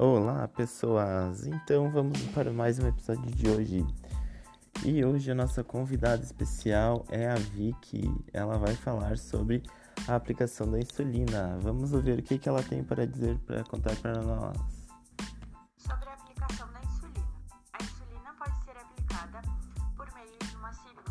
Olá, pessoas! Então vamos para mais um episódio de hoje. E hoje a nossa convidada especial é a Vicky. Ela vai falar sobre a aplicação da insulina. Vamos ouvir o que, que ela tem para dizer, para contar para nós. Sobre a aplicação da insulina. A insulina pode ser aplicada por meio de uma cirurgia